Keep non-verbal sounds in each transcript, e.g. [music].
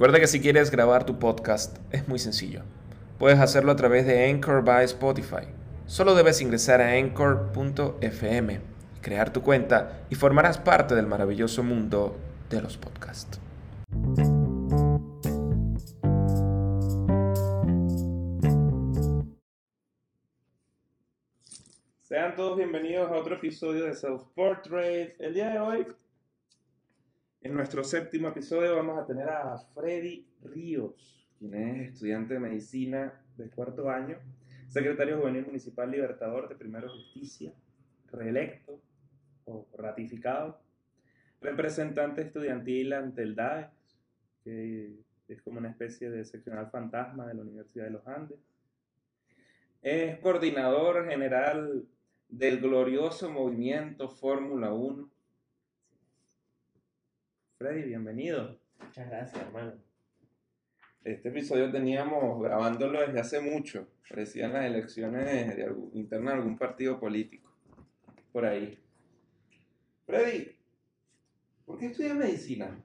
Recuerda que si quieres grabar tu podcast es muy sencillo. Puedes hacerlo a través de Anchor by Spotify. Solo debes ingresar a anchor.fm, crear tu cuenta y formarás parte del maravilloso mundo de los podcasts. Todos bienvenidos a otro episodio de Self Portrait. El día de hoy en nuestro séptimo episodio vamos a tener a Freddy Ríos, quien es estudiante de medicina de cuarto año, secretario juvenil municipal libertador de Primero Justicia, reelecto o ratificado, representante estudiantil ante el DAE, que es como una especie de seccional fantasma de la Universidad de los Andes. Es coordinador general del glorioso movimiento Fórmula 1 Freddy, bienvenido. Muchas gracias, hermano. Este episodio teníamos grabándolo desde hace mucho. Parecían las elecciones de internas de algún partido político. Por ahí. Freddy, ¿por qué estudias medicina?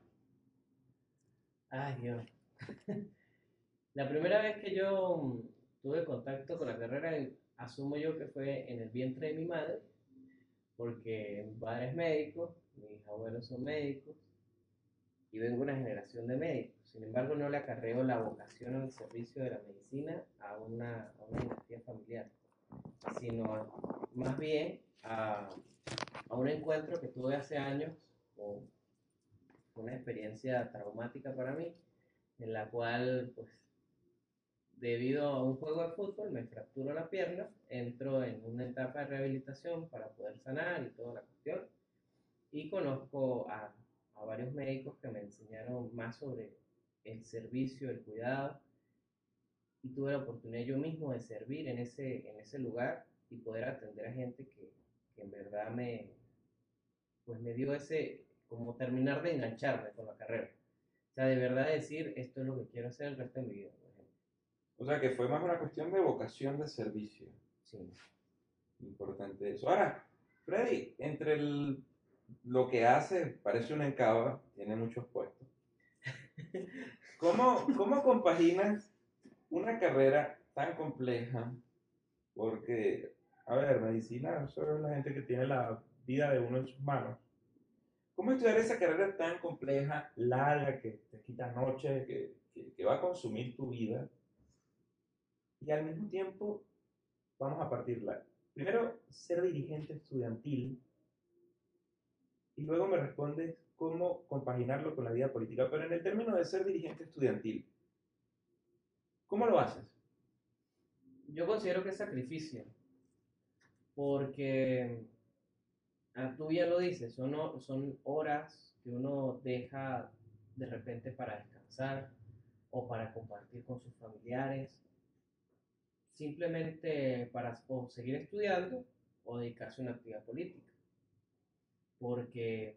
Ay, Dios. [laughs] la primera vez que yo tuve contacto con la carrera, asumo yo que fue en el vientre de mi madre, porque mi padre es médico, mis abuelos son médicos, y vengo de una generación de médicos. Sin embargo, no le acarreo la vocación al servicio de la medicina a una, a una dinastía familiar, sino más bien a, a, un encuentro que tuve hace años con una experiencia traumática para mí, en la cual, pues, debido a un juego de fútbol, me fracturo la pierna, entro en una etapa de rehabilitación para poder sanar y toda la cuestión, y conozco a a varios médicos que me enseñaron más sobre el servicio, el cuidado, y tuve la oportunidad yo mismo de servir en ese, en ese lugar y poder atender a gente que, que en verdad me, pues me dio ese, como terminar de engancharme con la carrera. O sea, de verdad decir, esto es lo que quiero hacer el resto de mi vida. O sea, que fue más una cuestión de vocación de servicio. Sí. Importante eso. Ahora, Freddy, entre el lo que hace parece una encaba, tiene muchos puestos. [laughs] ¿Cómo, ¿Cómo compaginas una carrera tan compleja? Porque, a ver, medicina, eso es la gente que tiene la vida de uno en sus manos. ¿Cómo estudiar esa carrera tan compleja, larga, que te quita noche, que, que, que va a consumir tu vida? Y al mismo tiempo, vamos a partirla. Primero, ser dirigente estudiantil y luego me respondes cómo compaginarlo con la vida política. Pero en el término de ser dirigente estudiantil, ¿cómo lo haces? Yo considero que es sacrificio, porque ah, tú ya lo dices, son, son horas que uno deja de repente para descansar o para compartir con sus familiares, simplemente para o seguir estudiando o dedicarse a una actividad política porque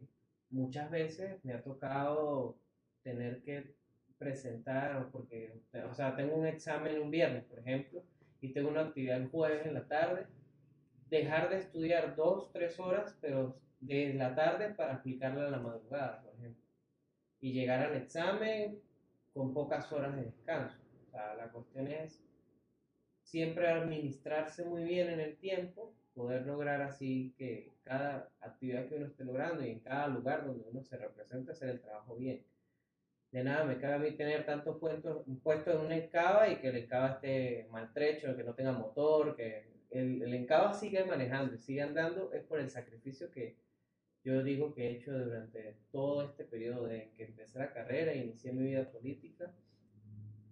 muchas veces me ha tocado tener que presentar, porque, o sea, tengo un examen un viernes, por ejemplo, y tengo una actividad el jueves en la tarde, dejar de estudiar dos, tres horas, pero de la tarde para aplicarla a la madrugada, por ejemplo, y llegar al examen con pocas horas de descanso. O sea, la cuestión es siempre administrarse muy bien en el tiempo poder lograr así que cada actividad que uno esté logrando y en cada lugar donde uno se representa hacer el trabajo bien. De nada me cabe a mí tener tantos puestos, puesto en una encaba y que el encaba esté maltrecho, que no tenga motor, que el, el encaba siga manejando y siga andando, es por el sacrificio que yo digo que he hecho durante todo este periodo de que empecé la carrera, inicié mi vida política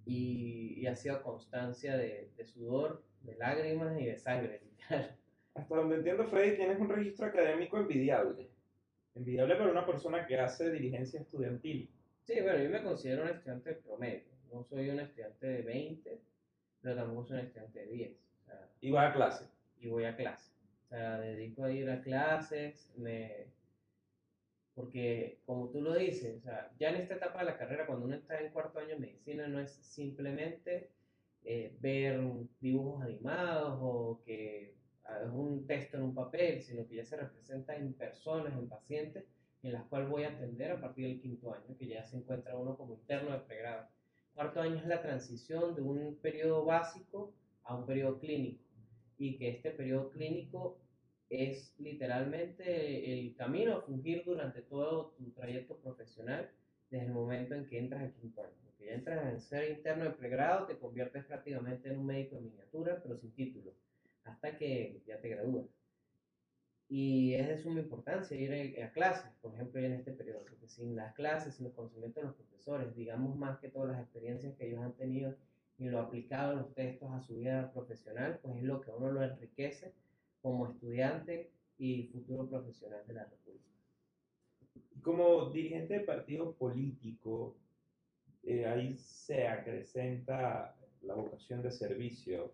y, y ha sido constancia de, de sudor, de lágrimas y de sangre, [laughs] literal hasta donde entiendo, Freddy, tienes un registro académico envidiable. Envidiable para una persona que hace dirigencia estudiantil. Sí, bueno, yo me considero un estudiante promedio. No soy un estudiante de 20, pero tampoco soy un estudiante de 10. y voy a clase. Y voy a clase. O sea, dedico a ir a clases, me... porque como tú lo dices, o sea, ya en esta etapa de la carrera, cuando uno está en cuarto año de medicina, no es simplemente eh, ver dibujos animados o que es un texto en un papel, sino que ya se representa en personas, en pacientes, en las cuales voy a atender a partir del quinto año, que ya se encuentra uno como interno de pregrado. Cuarto año es la transición de un periodo básico a un periodo clínico, y que este periodo clínico es literalmente el camino a fungir durante todo tu trayecto profesional desde el momento en que entras al quinto año. Porque ya entras en ser interno de pregrado, te conviertes prácticamente en un médico de miniatura, pero sin título, hasta que ya te gradúas. Y es de suma importancia ir a, clases, por ejemplo, en este periodo, porque sin las clases, sin los conocimientos de los profesores, digamos más que todas las experiencias que ellos han tenido y lo aplicado en los textos a su vida profesional, pues es lo que a uno lo enriquece como estudiante y futuro profesional de la República. Como dirigente de partido político, eh, ahí se acrecenta la vocación de servicio.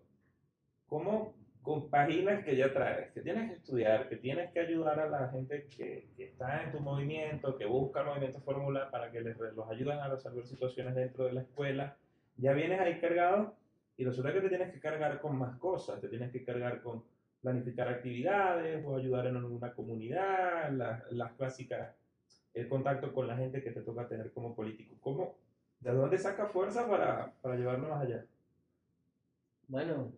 ¿Cómo compaginas que ya traes, que tienes que estudiar, que tienes que ayudar a la gente que, que está en tu movimiento, que busca el movimiento fórmula para que les, los ayuden a resolver situaciones dentro de la escuela? Ya vienes ahí cargado y resulta que te tienes que cargar con más cosas, te tienes que cargar con planificar actividades o ayudar en alguna comunidad, las, clásicas, el contacto con la gente que te toca tener como político. ¿Cómo, ¿De dónde saca fuerza para, para llevarlo más allá? Bueno,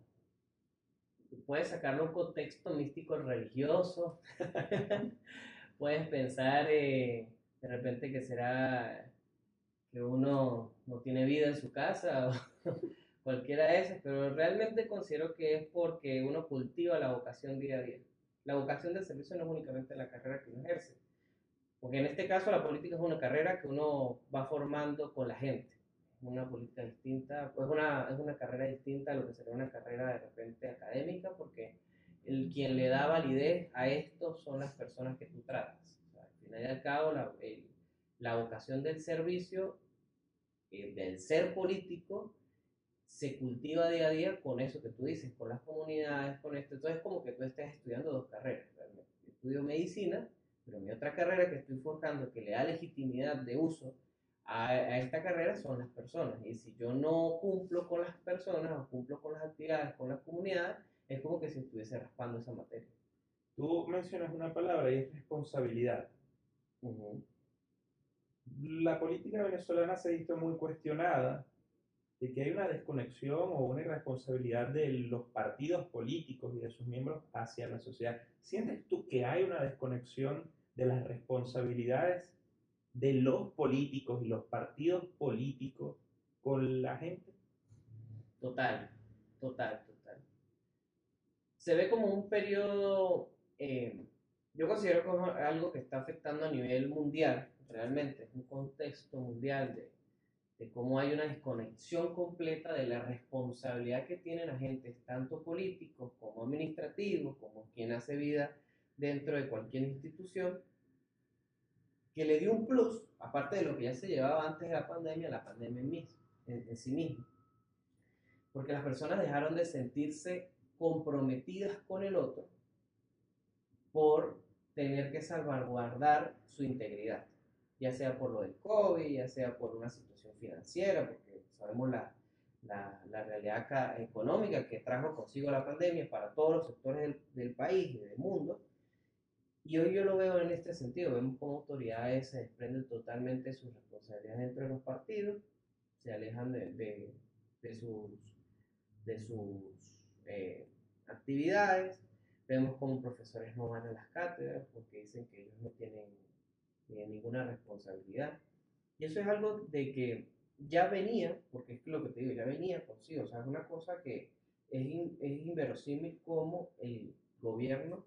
puedes sacarlo un contexto místico religioso, [laughs] puedes pensar eh, de repente que será que uno no tiene vida en su casa cualquiera de esas, pero realmente considero que es porque uno cultiva la vocación día a día. La vocación del servicio no es únicamente la carrera que uno ejerce, porque en este caso la política es una carrera que uno va formando con la gente. Es una política distinta, pues una, es una carrera distinta a lo que sería una carrera de repente académica, porque el quien le da validez a esto son las personas que tú tratas. al final y al cabo, la, la vocación del servicio, eh, del ser político, se cultiva día a día con eso que tú dices, con las comunidades, con esto. Entonces es como que tú estés estudiando dos carreras. Realmente. estudio medicina, pero mi otra carrera que estoy forjando, que le da legitimidad de uso a, a, esta carrera, son las personas. Y si yo no cumplo con las personas o cumplo con las actividades, con las comunidades, es como que si estuviese raspando esa materia. Tú mencionas una palabra y es responsabilidad. La política venezolana se ha visto muy cuestionada de que hay una desconexión o una irresponsabilidad de los partidos políticos y de sus miembros hacia la sociedad. ¿Sientes tú que hay una desconexión de las responsabilidades de los políticos y los partidos políticos con la gente? Total, total, total. Se ve como un periodo, eh, yo considero como algo que está afectando a nivel mundial, realmente, es un contexto mundial de de cómo hay una desconexión completa de la responsabilidad que tienen agentes, tanto políticos como administrativos, como quien hace vida dentro de cualquier institución, que le dio un plus, aparte de lo que ya se llevaba antes de la pandemia, la pandemia en, en sí misma. Porque las personas dejaron de sentirse comprometidas con el otro por tener que salvaguardar su integridad, ya sea por lo del COVID, ya sea por una situación financiera, porque sabemos la, la, realidad económica que trajo consigo la pandemia para todos los sectores del, país y del mundo. Y hoy yo lo veo en este sentido, vemos cómo autoridades se desprenden totalmente de sus responsabilidades dentro de los partidos, se alejan de, de, de sus, de sus eh, actividades, vemos cómo profesores no van a las cátedras porque dicen que ellos no tienen eh, ninguna responsabilidad. Y eso es algo de que ya venía, porque es lo que te digo, ya venía consigo. O sea, es una cosa que es, es inverosímil como el gobierno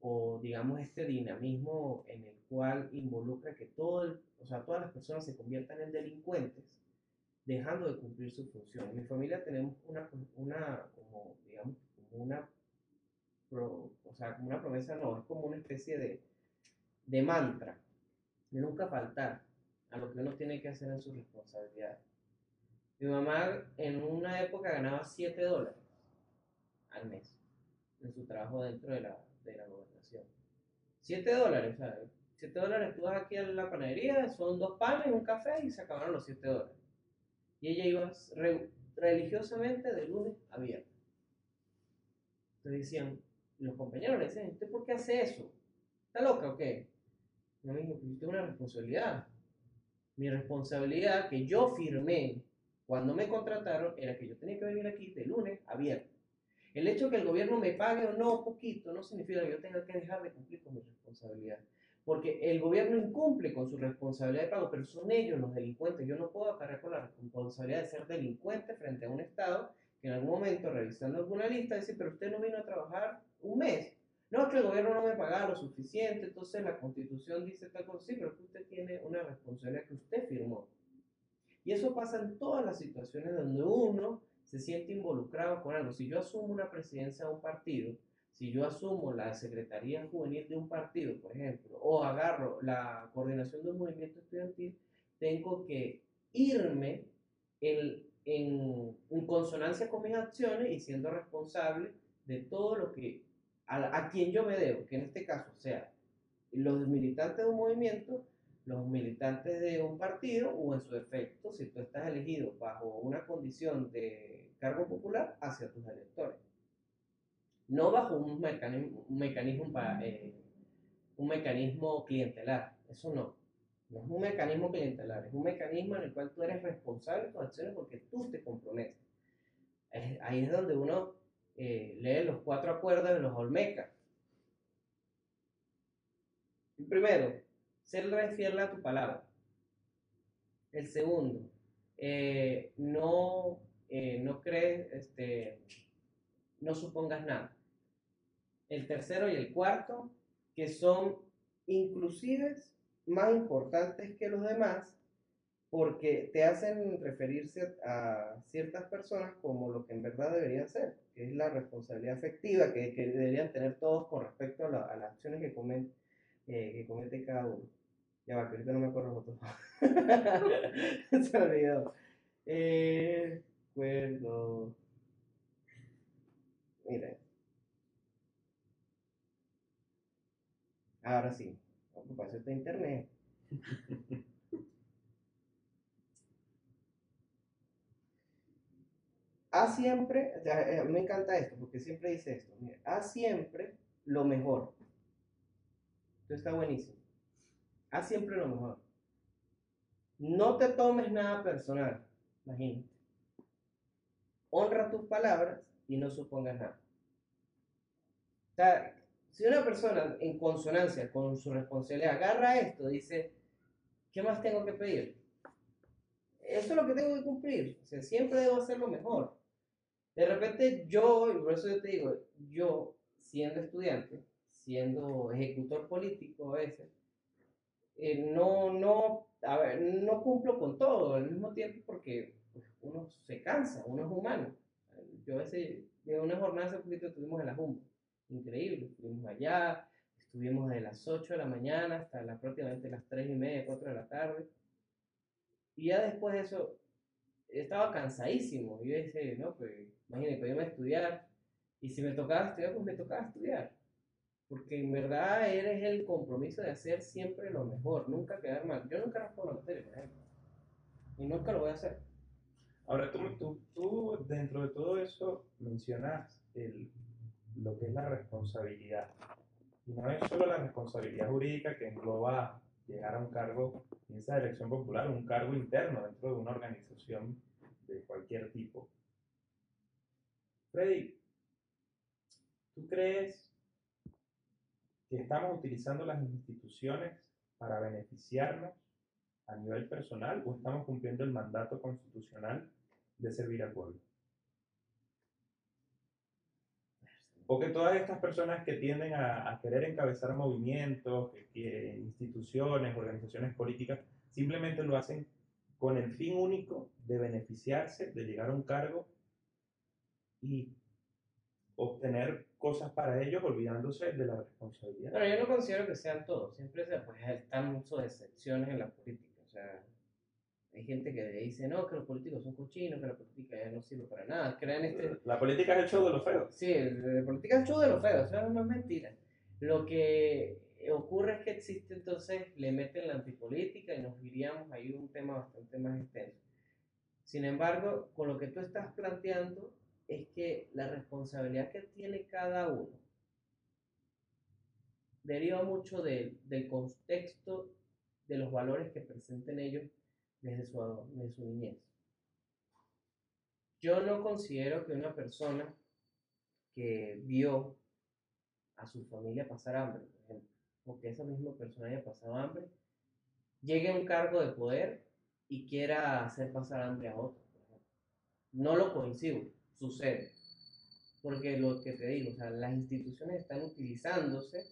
o digamos este dinamismo en el cual involucra que todo o sea, todas las personas se conviertan en delincuentes dejando de cumplir su función. En mi familia tenemos una, una digamos, una, o sea, una promesa, no, es como una especie de, de mantra, nunca faltar a lo que uno tiene que hacer en su responsabilidad. Mi mamá en una época ganaba 7 dólares al mes en su trabajo dentro de la, de la gobernación. 7 dólares, sea, 7 dólares tú vas aquí a la panadería, son dos panes, un café y se acabaron los 7 dólares. Y ella iba religiosamente de lunes a viernes. Entonces decían, los compañeros le dicen, ¿usted por qué hace eso? ¿Está loca o qué? Dijo, yo tengo una responsabilidad. Mi responsabilidad que yo firmé cuando me contrataron era que yo tenía que venir aquí de lunes a viernes. El hecho de que el gobierno me pague o no poquito no significa que yo tenga que dejar de cumplir con mi responsabilidad. Porque el gobierno incumple con su responsabilidad de pago, pero son ellos los delincuentes. Yo no puedo acarrear con la responsabilidad de ser delincuente frente a un Estado que en algún momento, revisando alguna lista, dice, pero usted no vino a trabajar un mes. No, es que el gobierno no me pagaba lo suficiente, entonces la constitución dice tal cosa, sí, pero usted tiene una responsabilidad que usted firmó. Y eso pasa en todas las situaciones donde uno se siente involucrado con algo. Si yo asumo una presidencia de un partido, si yo asumo la secretaría juvenil de un partido, por ejemplo, o agarro la coordinación de un movimiento estudiantil, tengo que irme en consonancia con mis acciones y siendo responsable de todo lo que a, a, quien yo me debo, que en este caso sea los militantes de un movimiento, los militantes de un partido o en su efecto, si tú estás elegido bajo una condición de cargo popular, hacia tus electores no bajo un mecanismo, un mecanismo, para, eh, un mecanismo clientelar, eso no. No es un mecanismo clientelar, es un mecanismo en el cual tú eres responsable de tus acciones porque tú te comprometes. ahí es donde uno eh, lee los cuatro acuerdos de los Olmecas. El primero, ser fiel a tu palabra. El segundo, eh, no, no crees, este, no supongas nada el tercero y el cuarto, que son inclusives más importantes que los demás porque te hacen referirse a ciertas personas como lo que en verdad deberían ser, que es la responsabilidad afectiva que, que deberían tener todos con respecto a, las acciones que, comen, eh, que comete cada uno. Ya va, que ahorita no me acuerdo los otros. [laughs] Se. Eh, acuerdo. Miren. Ahora sí, ocuparse de internet. [laughs] haz siempre, eh, me encanta esto, porque siempre dice esto, haz siempre lo mejor. Esto está buenísimo. Haz siempre lo mejor. No te tomes nada personal, imagínate. Honra tus palabras y no supongas nada. Si una persona en consonancia con su responsabilidad agarra esto, dice, ¿qué más tengo que pedir? Eso es lo que tengo que cumplir. Siempre debo hacer lo mejor. De repente yo, y por eso yo te digo, yo siendo estudiante, siendo ejecutor político a veces, eh, no, no, a ver, no cumplo con todo al mismo tiempo porque pues, uno se cansa, uno es humano. Yo a veces, de una jornada hace poquito estuvimos en la Jumbo increíble. Estuvimos allá, estuvimos de las 8 de la mañana hasta la, prácticamente las 3 y media, 4 de la tarde. Y ya después de eso, estaba cansadísimo. Y yo decía, no, pues imagínate, podía a estudiar. Y si me tocaba estudiar, pues me tocaba estudiar. Porque en verdad eres el compromiso de hacer siempre lo mejor, nunca quedar mal. Yo nunca respondo a la tele, por ejemplo. Y nunca lo voy a hacer. Ahora, tú, tú, tú dentro de todo eso mencionas el, lo que es la responsabilidad. Y no es solo la responsabilidad jurídica que engloba llegar a un cargo en esa elección popular, un cargo interno dentro de una organización de cualquier tipo. Freddy, ¿tú crees que estamos utilizando las instituciones para beneficiarnos a nivel personal o estamos cumpliendo el mandato constitucional de servir al pueblo? O que todas estas personas que tienden a, querer encabezar movimientos, que, instituciones, organizaciones políticas, simplemente lo hacen con el fin único de beneficiarse, de llegar a un cargo y obtener cosas para ellos, olvidándose de la responsabilidad. Pero yo no considero que sean todos, siempre pues, están muchas excepciones en la política. O sea, hay gente que dice, no, que los políticos son cochinos, que la política no sirve para nada. Crean este... La política es el show de los feos. Sí, la política es el show de los feos, eso no es mentira. Lo que ocurre es que existe entonces, le meten la antipolítica y nos iríamos ahí un tema bastante más extenso. Sin embargo, con lo que tú estás planteando es que la responsabilidad que tiene cada uno deriva mucho de- del contexto de los valores que presenten ellos desde su, desde su niñez. Yo no considero que una persona que vio a su familia pasar hambre, por ejemplo, o que esa misma persona haya pasado hambre, llegue a un cargo de poder y quiera hacer pasar hambre a otro. por ejemplo. No lo coincido, sucede. Porque lo que te digo, o sea, las instituciones están utilizándose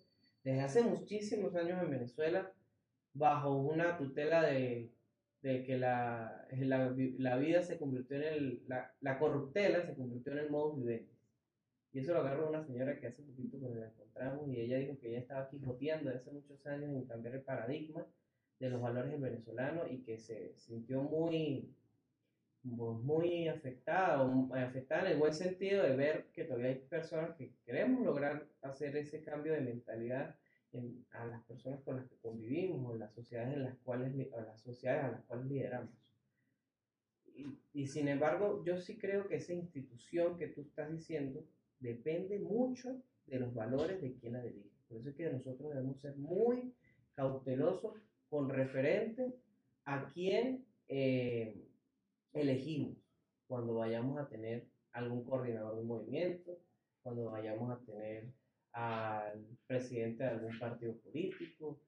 desde hace muchísimos años en Venezuela bajo una tutela de, de que la, la, la vida se convirtió en el, la, la corruptela se convirtió en el modus vivendi. Y eso lo agarró una señora que hace poquito que la encontramos y ella dijo que ella estaba quijoteando hace muchos años en cambiar el paradigma de los valores del venezolano y que se sintió muy, pues, muy afectada, o afectada en el buen sentido de ver que todavía hay personas que queremos lograr hacer ese cambio de mentalidad a las personas con las que convivimos o las sociedades en las cuales o las sociedades a las cuales lideramos. Y, y sin embargo, yo sí creo que esa institución que tú estás diciendo depende mucho de los valores de quien la dirige. Por eso es que nosotros debemos ser muy cautelosos con referente a quién eh, elegimos cuando vayamos a tener algún coordinador de movimiento, cuando vayamos a tener al presidente de algún partido político,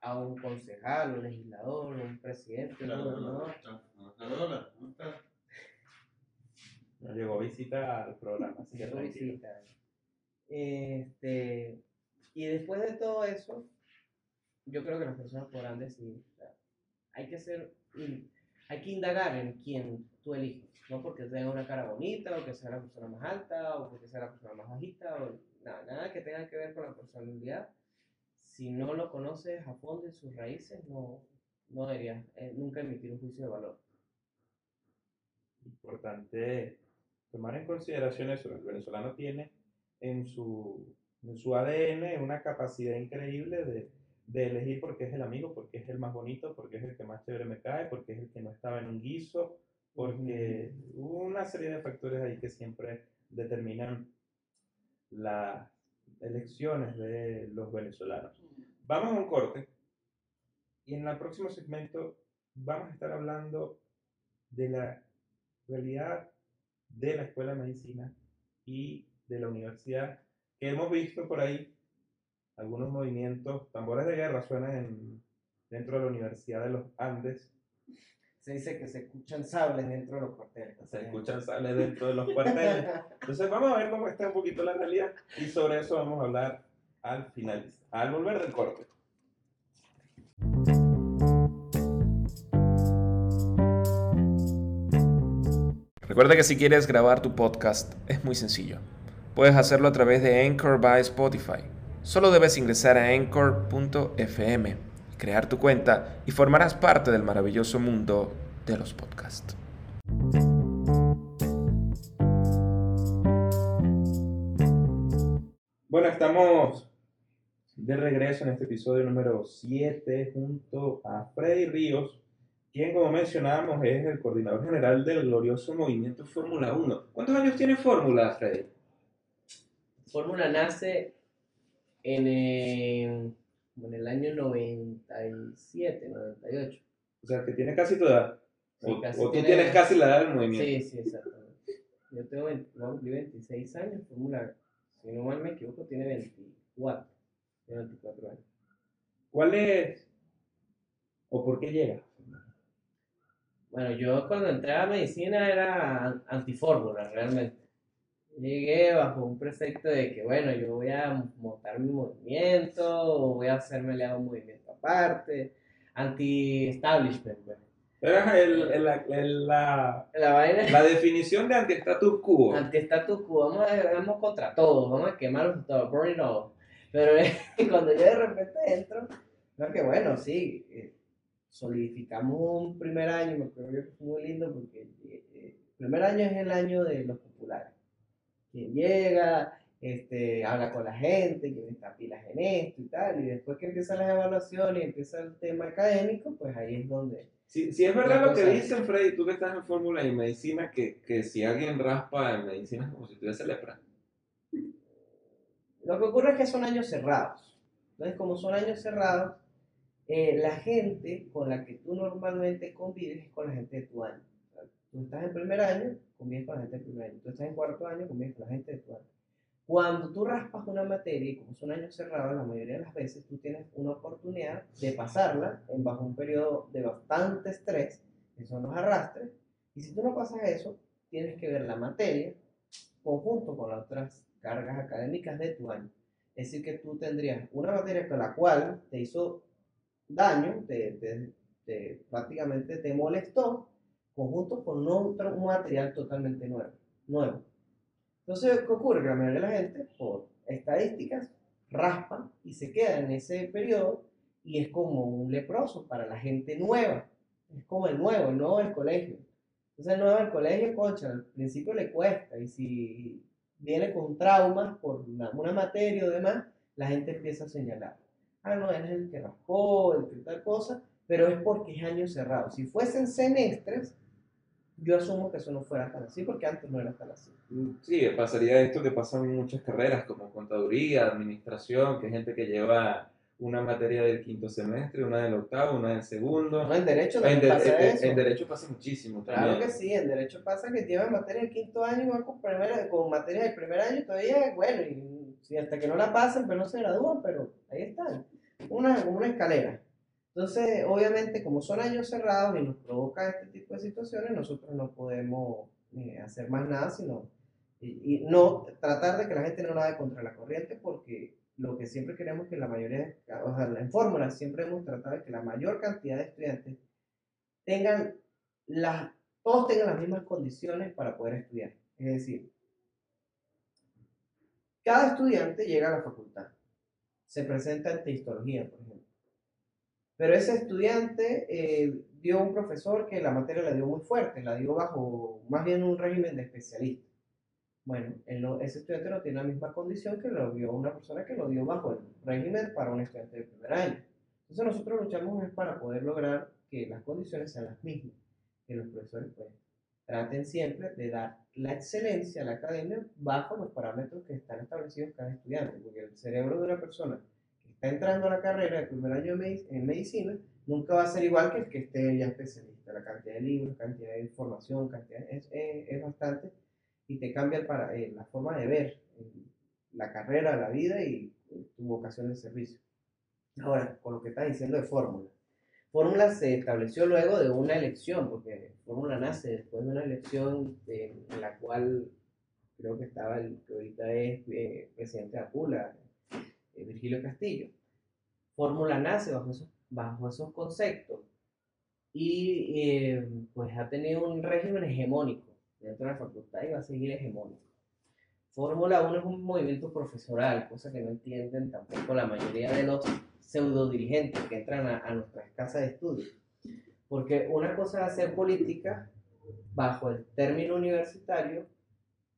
a un concejal, un legislador, un presidente, un gobernador. Nos llegó visita al programa, así que Llegó visita. Este, y después de todo eso, yo creo que las personas podrán decidir. o sea, hay que ser, hay que indagar en quién tú eliges, no porque tenga una cara bonita, o que sea la persona más alta, o porque sea la persona más bajita, o nada, nada que tenga que ver con la personalidad. Si no lo conoces a fondo sus raíces, no, no deberías eh, nunca emitir un juicio de valor. Importante tomar en consideración eso. El venezolano tiene en su, en su ADN una capacidad increíble de, de elegir porque es el amigo, porque es el más bonito, porque es el que más chévere me cae, porque es el que no estaba en un guiso, porque hubo una serie de factores ahí que siempre determinan las elecciones de los venezolanos. Vamos a un corte y en el próximo segmento vamos a estar hablando de la realidad de la Escuela de Medicina y de la universidad, que hemos visto por ahí algunos movimientos, tambores de guerra suenan en- dentro de la Universidad de los Andes, Se dice que se escuchan sables dentro de los cuarteles. se escuchan sales dentro de los [laughs] cuarteles. Entonces vamos a ver cómo está un poquito la realidad y sobre eso vamos a hablar al final, al volver del corte. Recuerda que si quieres grabar tu podcast es muy sencillo. Puedes hacerlo a través de Anchor by Spotify. Solo debes ingresar a anchor.fm, crear tu cuenta y formarás parte del maravilloso mundo de los podcasts. Bueno, estamos de regreso en este episodio número 7 junto a Freddy Ríos, quien como mencionábamos es el coordinador general del glorioso movimiento Fórmula 1. ¿Cuántos años tiene Fórmula, Freddy? Fórmula nace en, eh, como en el año 97, 98. O sea, que tiene casi tu edad. O, casi o tú tiene- tienes casi la edad del movimiento. Sí, sí, exactamente. Yo tengo 20 voy a cumplir 26 años, Fórmula, si no mal me equivoco, tiene 24. Tiene 24 años. ¿Cuál es o por qué llega? Bueno, yo cuando entré a medicina era an- antifórmula, realmente. Llegué bajo un precepto de que, bueno, yo voy a montar mi movimiento, o voy a hacerme a un movimiento aparte, anti-establishment. Era el- el- la- el- la, La vaina la definición de anti-status quo. anti-status quo, vamos, a, vamos contra todo, vamos a quemarlos todo, burn it all. Pero [laughs] cuando yo de repente entro, creo que bueno, sí, eh, solidificamos un primer año, me acuerdo que fue muy lindo porque eh, eh, el primer año es el año de los populares. Quien llega, este, habla con la gente, quien está pilas en esto y tal, y después que empiezan las evaluaciones y empieza el tema académico, pues ahí es donde... Si, si es verdad lo que dicen, Freddy, tú que estás en fórmula y medicina, que, que si alguien raspa en medicina es como si tuviese lepra. Lo que ocurre es que son años cerrados. Entonces, como son años cerrados, eh, la gente con la que tú normalmente convives es con la gente de tu año. Tú estás en primer año, convives con la gente del primer año. Tú estás en cuarto año, convives con la gente de tu año. Cuando tú raspas una materia, y como son años cerrados, la mayoría de las veces tú tienes una oportunidad de pasarla en bajo un periodo de bastante estrés, que son los arrastres, y si tú no pasas eso, tienes que ver la materia conjunto con las otras cargas académicas de tu año. Es decir, que tú tendrías una materia con la cual te hizo daño, te, te- te- prácticamente te molestó, conjunto con otro material totalmente nuevo. nuevo. Entonces, ¿qué ocurre? Que la mayoría de la gente, por estadísticas, raspa y se queda en ese periodo y es como un leproso para la gente nueva. Es como el nuevo, el nuevo del colegio. Entonces, el nuevo del colegio, concha, al principio le cuesta y si viene con traumas por una, una materia o demás, la gente empieza a señalar. Ah, no, él es el que raspó, el que tal cosa, pero es porque es año cerrado. Si fuesen semestres, yo asumo que eso no fuera tan así, porque antes no era tan así. Sí, pasaría esto que pasa en muchas carreras, como contaduría, administración, que hay gente que lleva una materia del quinto semestre, una del octavo, una del segundo. No, en derecho En, también de- pasa en- eso. en derecho pasa muchísimo Claro también. que sí, en derecho pasa que llevan materia del quinto año y van con, primera, con materia del primer año y todavía, bueno, y si hasta que no la pasen, pero no se gradúan, pero ahí están, una, una escalera. Entonces, obviamente, como son años cerrados y nos provoca este tipo de situaciones, nosotros no podemos eh, hacer más nada, sino y, no tratar de que la gente no nade contra la corriente, porque lo que siempre queremos que la mayoría, o sea, en fórmulas siempre hemos tratado de que la mayor cantidad de estudiantes tengan las, todos tengan las mismas condiciones para poder estudiar. Es decir, cada estudiante llega a la facultad, se presenta ante histología, por ejemplo. Pero ese estudiante eh, dio un profesor que la materia la dio muy fuerte, la dio bajo más bien un régimen de especialista. Bueno, él no- ese estudiante no tiene la misma condición que lo dio una persona que lo dio bajo el régimen para un estudiante de primer año. Entonces nosotros luchamos para poder lograr que las condiciones sean las mismas, que los profesores pues, traten siempre de dar la excelencia a la academia bajo los parámetros que están establecidos cada estudiante, porque el cerebro de una persona está entrando a la carrera de primer año en medicina nunca va a ser igual que el que esté ya especialista. La cantidad de libros, cantidad de información, cantidad es, es- es bastante y te cambia el para, eh, la forma de ver eh, la carrera, la vida y eh, tu vocación de servicio. Ahora, con lo que estás diciendo de fórmula. Fórmula se estableció luego de una elección, porque Fórmula nace después de una elección eh, en la cual creo que estaba el que ahorita es presidente de Apula, eh, Virgilio Castillo. Fórmula nace bajo esos, bajo esos conceptos y eh, pues ha tenido un régimen hegemónico dentro de la facultad y va a seguir hegemónico. Fórmula 1 es un movimiento profesoral, cosa que no entienden tampoco la mayoría de los pseudo dirigentes que entran a, a nuestras casas de estudio. Porque una cosa es hacer política bajo el término universitario,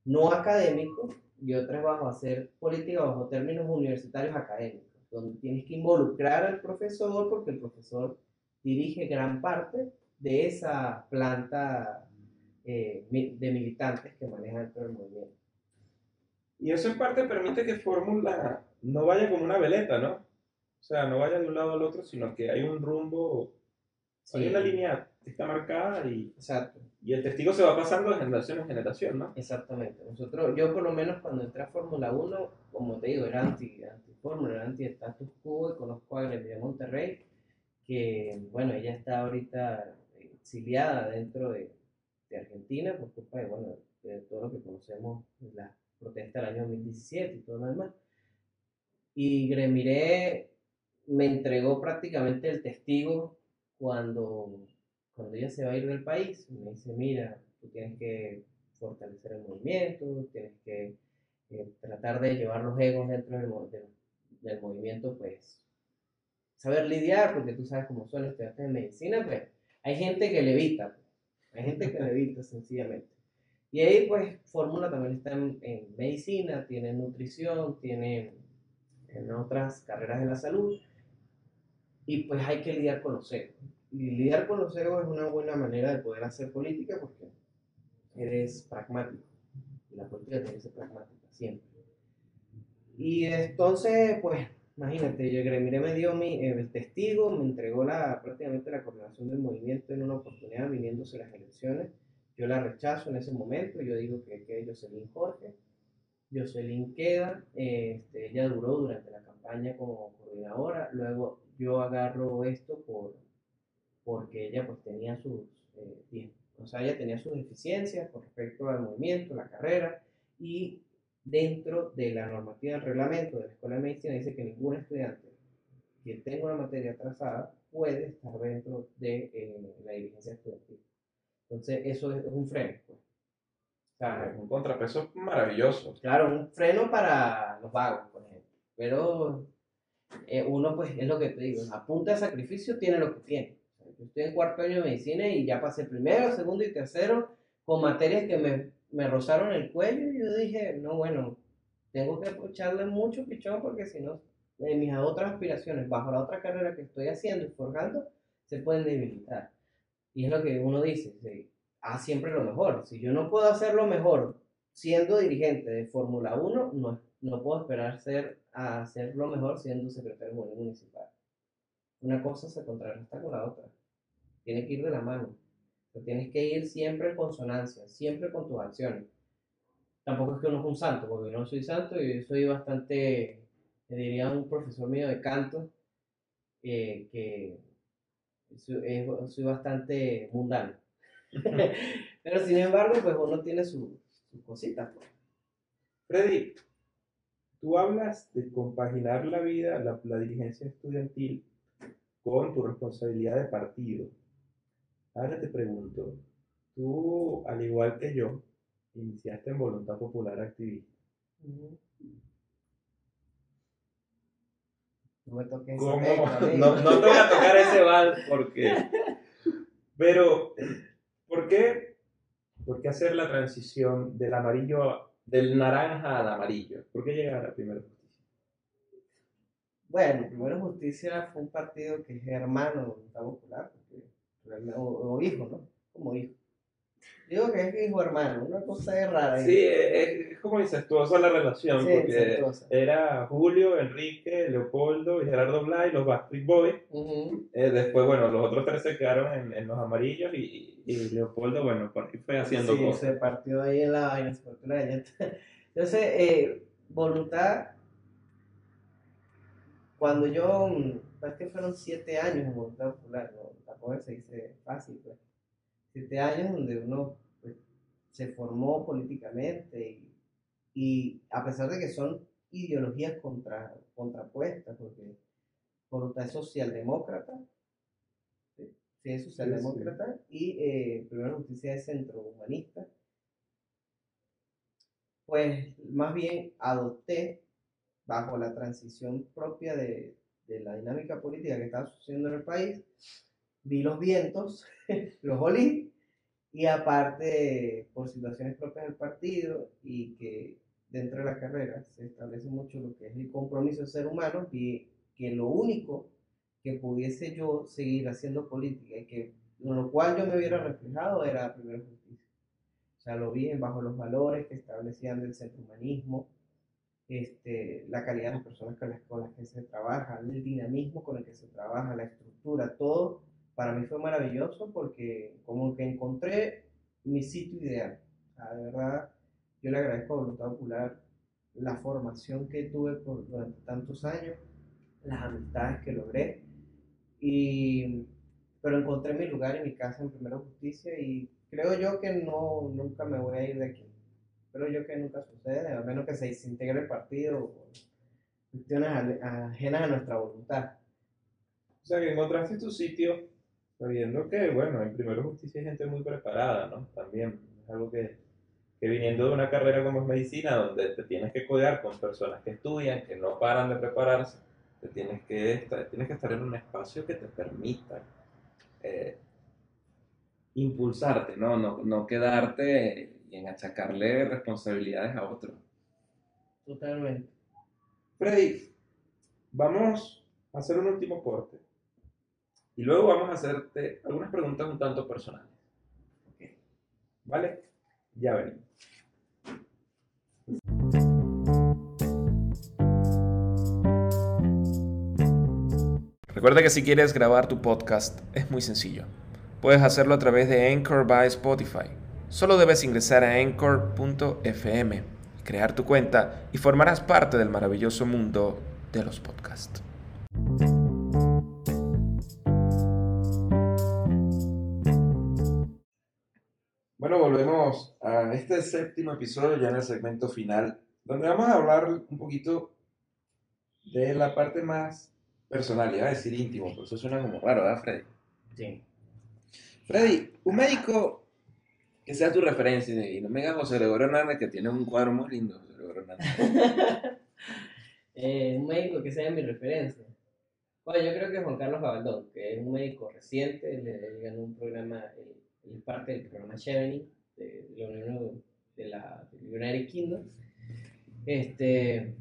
no académico, y otra es bajo hacer política bajo términos universitarios académicos, donde tienes que involucrar al profesor porque el profesor dirige gran parte de esa planta eh, de militantes que maneja dentro del movimiento. Y eso en parte permite que Fórmula no vaya como una veleta, ¿no? O sea, no vaya de un lado al otro, sino que hay un rumbo, hay Sí. una línea está marcada y, Exacto. y el testigo se va pasando de generación en generación, ¿no? Exactamente. Nosotros, yo por lo menos cuando entré a Fórmula 1, como te digo, era anti, anti Fórmula, era anti status quo y conozco a Grecia Monterrey, que bueno, ella está ahorita exiliada dentro de, de Argentina por culpa de, bueno, de todo lo que conocemos, la protesta del año 2017 y todo lo demás. Y Gremiré me entregó prácticamente el testigo cuando, cuando ella se va a ir del país. Me dice, mira, tú tienes que fortalecer el movimiento, tienes que eh, tratar de llevar los egos dentro del, del- movimiento, pues saber lidiar, porque tú sabes cómo son los estudiantes de medicina, pues hay gente que levita, hay gente que levita [laughs] sencillamente. Y ahí pues Fórmula también está en, en medicina, tiene nutrición, tiene en otras carreras de la salud, y pues hay que lidiar con los egos. Lidiar con los egos es una buena manera de poder hacer política porque eres pragmático. Y la política tiene que ser pragmática, siempre. Y entonces, pues, imagínate, yo Gremire me dio mi, eh, el testigo, me entregó la, prácticamente la coordinación del movimiento en una oportunidad viniéndose las elecciones. Yo la rechazo en ese momento, yo digo que, que Jocelyn Jorge, Jocelyn queda, este, ella duró durante la campaña como coordinadora, luego yo agarro esto por, porque ella pues tenía sus, eh, o sea, ella tenía sus deficiencias con respecto al movimiento, la carrera, y dentro de la normativa del reglamento de la Escuela de Medicina dice que ningún estudiante que tenga una materia atrasada puede estar dentro de eh, la dirigencia estudiantil. Entonces, eso es, un freno. Pues. O sea, un contrapeso maravilloso. Claro, un freno para los vagos, por ejemplo. Pero eh, uno, pues, es lo que te digo, a punta de sacrificio tiene lo que tiene. Yo estoy en cuarto año de medicina y ya pasé primero, segundo y tercero con materias que me me rozaron el cuello y yo dije, no, bueno, tengo que echarle mucho pichón porque si no, mis otras aspiraciones bajo la otra carrera que estoy haciendo y forjando se pueden debilitar. Y es lo que uno dice, haz siempre lo mejor. Si yo no puedo hacer lo mejor siendo dirigente de Fórmula 1, no, no puedo esperar ser, a hacer lo mejor siendo secretario municipal. Una cosa se contrarresta con la otra. Tiene que ir de la mano tienes que ir siempre en consonancia, siempre con tus acciones. Tampoco es que uno es un santo, porque yo no soy santo y soy bastante, diría un profesor mío de canto, eh, que soy, bastante mundano. [laughs] Pero sin embargo, pues uno tiene sus su cositas. Pues. Freddy, tú hablas de compaginar la vida, la, la dirigencia estudiantil, con tu responsabilidad de partido. Ahora te pregunto, tú, al igual que yo, iniciaste en Voluntad Popular Activista. No me toques ¿Cómo? [laughs] no, no te voy a tocar ese bal porque... [laughs] Pero, ¿por qué, ¿por qué hacer la transición del amarillo, del naranja al amarillo? ¿Por qué llegar a Primera Justicia? Bueno, Primera Justicia fue un partido que es hermano de Voluntad Popular o, hijo, ¿no? Como hijo. Digo que es hijo hermano, una cosa es rara. Sí, es, como incestuosa la relación, porque era Julio, Enrique, Leopoldo y Gerardo Blay, los Backstreet Boys. Eh, después, bueno, los otros tres se quedaron en, los amarillos y, y, Leopoldo, bueno, por ahí fue haciendo sí, se partió ahí en la vaina, se partió la [laughs] Entonces, eh, voluntad, cuando yo, parece que fueron siete años en voluntad popular, ¿no? Se dice fácil, pues. Siete años donde uno pues, se formó políticamente y, a pesar de que son ideologías contra, contrapuestas, porque voluntad es socialdemócrata, ¿sí? es socialdemócrata, y eh, Primera Justicia es centro humanista, pues más bien adopté bajo la transición propia de, de la dinámica política que estaba sucediendo en el país, vi los vientos, [laughs] los olí, y aparte, por situaciones propias del partido y que dentro de la carrera se establece mucho lo que es el compromiso de ser humano, vi que lo único que pudiese yo seguir haciendo política y que con lo cual yo me hubiera reflejado era primero justicia. O sea, lo vi bajo los valores que establecían del centro humanismo, este, la calidad de las personas con las que se trabaja, el dinamismo con el que se trabaja, la estructura, todo para mí fue maravilloso porque como que encontré mi sitio ideal. de verdad, yo le agradezco a Voluntad Popular la formación que tuve por, durante tantos años, las amistades que logré, y, pero encontré mi lugar en mi casa en Primera Justicia y creo yo que no, nunca me voy a ir de aquí. Creo yo que nunca sucede, a menos que se desintegre el partido por cuestiones ajenas a nuestra voluntad. O sea, que encontraste tu sitio sabiendo que, bueno, en Primero Justicia hay gente muy preparada, ¿no? También es algo que, que viniendo de una carrera como es medicina, donde te tienes que cuidar con personas que estudian, que no paran de prepararse, te tienes que estar, tienes que estar en un espacio que te permita eh, impulsarte, ¿no? ¿no? No quedarte y en achacarle responsabilidades a otros. Totalmente. Freddy, vamos a hacer un último corte. Y luego vamos a hacerte algunas preguntas un tanto personales. ¿Vale? Ya venimos. Recuerda que si quieres grabar tu podcast es muy sencillo. Puedes hacerlo a través de Anchor by Spotify. Solo debes ingresar a anchor.fm, crear tu cuenta y formarás parte del maravilloso mundo de los podcasts. A este séptimo episodio, ya en el segmento final, donde vamos a hablar un poquito de la parte más personal, iba a decir íntimo, pero eso suena como raro, ¿verdad, Freddy? Sí. Freddy, un médico que sea tu referencia, y no me digas José Gregorio Hernández, que tiene un cuadro muy lindo, José Gregorio Hernández. [laughs] Eh, un médico que sea mi referencia. Bueno, yo creo que Juan Carlos Gabaldón, que es un médico reciente, le ganó un programa, él, es parte del programa Chevening de, la Unión de la United Kingdom. Este,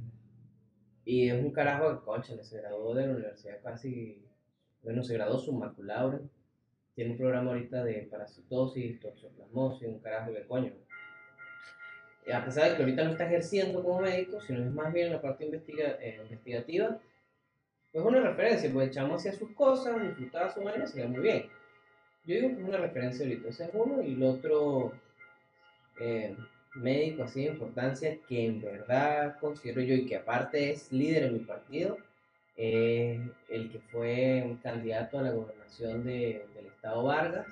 y es un carajo de concha, se graduó de la universidad casi, bueno, se graduó summa cum laude. Tiene un programa ahorita de parasitosis, toxoplasmosis, un carajo de coño. A pesar de que ahorita no está ejerciendo como médico, sino es más bien en la parte investiga, eh, investigativa, pues es una referencia, pues el chamo hacía sus cosas, disfrutaba su manera, se veía muy bien. Yo digo que es una referencia ahorita, ese es uno, y el otro eh, médico así de importancia que en verdad considero yo y que aparte es líder en mi partido, eh, el que fue un candidato a la gobernación de, del estado Vargas,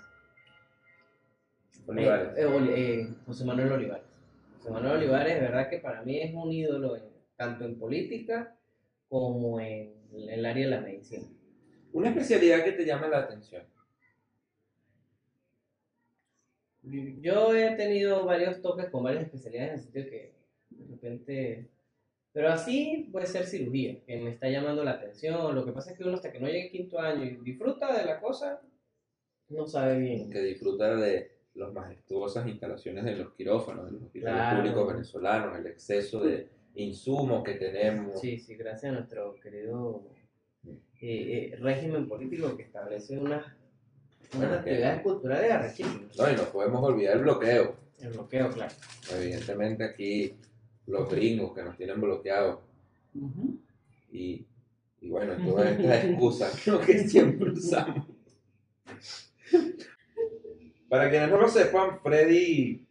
Olivares. eh, eh, eh, José Manuel Olivares. José Manuel Olivares, de verdad que para mí es un ídolo en- tanto en política como en, en el área de la medicina. Una especialidad que te llame la atención. Yo he tenido varios toques con varias especialidades en el sentido que de repente... Pero así puede ser cirugía, que me está llamando la atención. Lo que pasa es que uno hasta que no llegue quinto año y disfruta de la cosa, no sabe bien. que disfruta de las majestuosas instalaciones de los quirófanos, de los hospitales Claro. públicos venezolanos, el exceso de insumos que tenemos. Sí, sí, gracias a nuestro querido eh, eh, régimen político que establece unas Bueno, actividades culturales arrechísimas. No, y no podemos olvidar el bloqueo. El bloqueo, claro. Evidentemente aquí los gringos que nos tienen bloqueados y, y bueno, [laughs] todas estas excusas ¿no? que siempre usamos. Para quienes no lo sepan, Freddy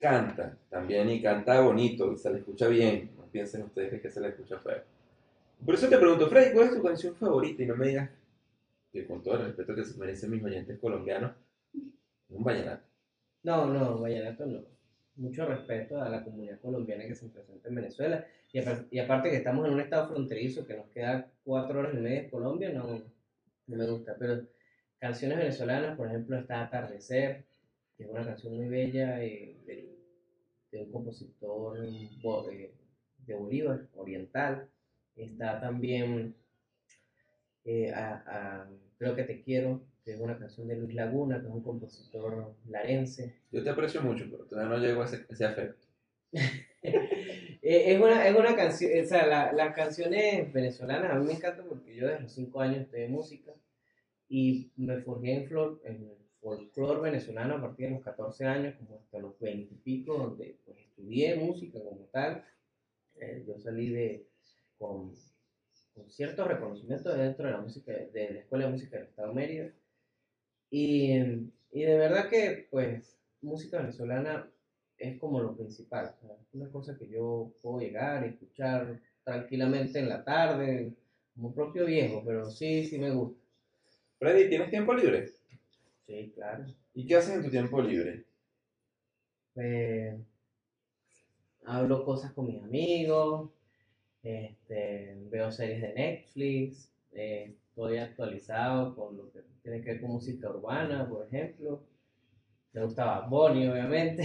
canta también y canta bonito y se le escucha bien. No piensen ustedes que se le escucha feo. Por eso te pregunto, Freddy, ¿cuál es tu canción favorita? Y no me digas con todo el respeto que se merecen mis oyentes colombianos, un vallenato. No, no, vallenato no. Mucho respeto a la comunidad colombiana que se presenta en Venezuela. Y, apar- y aparte que estamos en un estado fronterizo que nos queda cuatro horas y media de Colombia, no, no me gusta. Pero canciones venezolanas, por ejemplo, está Atardecer, que es una canción muy bella eh, de un compositor eh, de Bolívar, oriental. Está también eh, a Creo que te quiero, que es una canción de Luis Laguna, que es un compositor larense. Yo te aprecio mucho, pero todavía no llego a ese, ese afecto. [laughs] Eh, es una, es una canción, o sea, la- las canciones venezolanas a mí me encantan porque yo desde los 5 años estudié música y me forjé en, flor, en el folclore venezolano a partir de los 14 años, como hasta los 20 y pico, donde pues, estudié música como tal. Eh, yo salí de, con, con cierto reconocimiento dentro de la música, de la Escuela de Música del Estado de Mérida. Y, y de verdad que, pues, música venezolana es como lo principal. o sea, una cosa que yo puedo llegar y escuchar tranquilamente en la tarde, como propio viejo, pero sí, sí me gusta. Freddy, ¿tienes tiempo libre? Sí, claro. ¿Y qué haces en tu tiempo libre? Eh, hablo cosas con mis amigos, este, veo series de Netflix, eh, estoy actualizado con lo que tiene que ver con música urbana, por ejemplo. Me gustaba Bonnie, obviamente.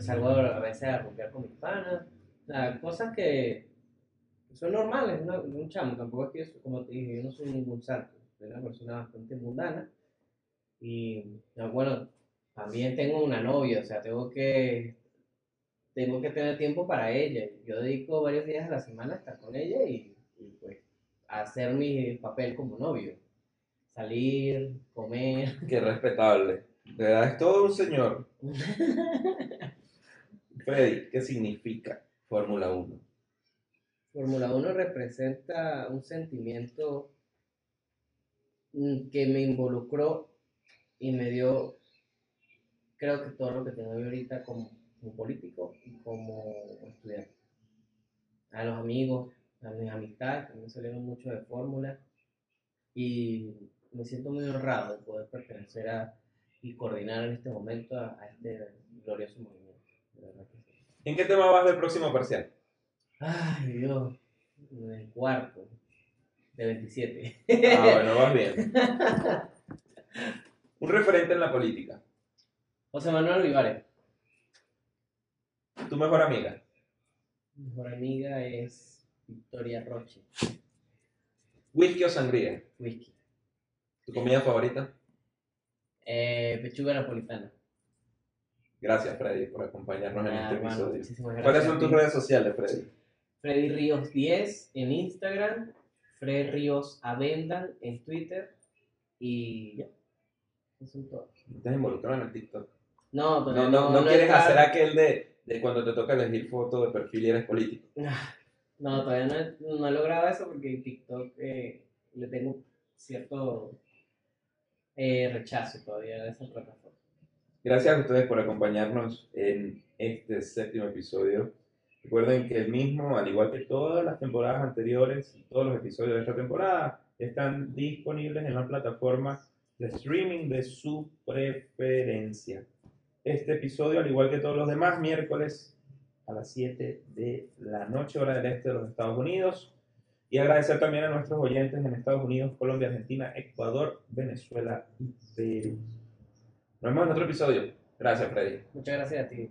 salgo a veces a romper con mis panas. O cosas que son normales, ¿no? Un chamo, tampoco es que yo, como te dije, yo no soy ningún santo. Soy una persona bastante mundana. Y bueno, también tengo una novia, o sea, tengo que tengo que tener tiempo para ella. Yo dedico varios días a la semana a estar con ella y, y, pues hacer mi papel como novio. Salir, comer. [laughs] Qué respetable. De verdad es todo un señor. [laughs] Freddy, ¿qué significa Fórmula 1? Fórmula 1 representa un sentimiento mm, que me involucró y me dio, creo que todo lo que tengo ahorita como, como político y como estudiante. A los amigos, a mis amistades, que me salieron mucho de Fórmula y me siento muy honrado de poder pertenecer a y coordinar en este momento a, a este glorioso movimiento. ¿En qué tema vas del próximo parcial? Ay, Dios, en el cuarto de 27. Ah, [laughs] bueno, vas bien. Un referente en la política. José Manuel Olivares, Tu mejor amiga. mi mejor amiga es Victoria Roche, Whisky o sangría. whisky. ¿Tu comida favorita? Eh, pechuga napolitana. Gracias, Freddy, por acompañarnos en Ah, este hermano, episodio. ¿Cuáles son tus redes sociales, Freddy? Freddy Ríos 10 en Instagram, Freddy Ríos Avendan en Twitter y ya. Eso todos. ¿No estás involucrado en el TikTok? No, No, todavía no, no, he quieres hacer aquel de, de cuando te toca elegir foto de perfil y eres político. No, todavía no he, no he logrado eso porque TikTok eh, le tengo cierto eh, rechazo todavía de esa plataforma. Gracias a ustedes por acompañarnos en este séptimo episodio. Recuerden que el mismo, al igual que todas las temporadas anteriores y todos los episodios de esta temporada, están disponibles en la plataforma de streaming de su preferencia. Este episodio, al igual que todos los demás, miércoles a las 7 de la noche, hora del este de los Estados Unidos. Y agradecer también a nuestros oyentes en Estados Unidos, Colombia, Argentina, Ecuador, Venezuela y Perú. Nos vemos en otro episodio. Gracias, Freddy. Muchas gracias a ti.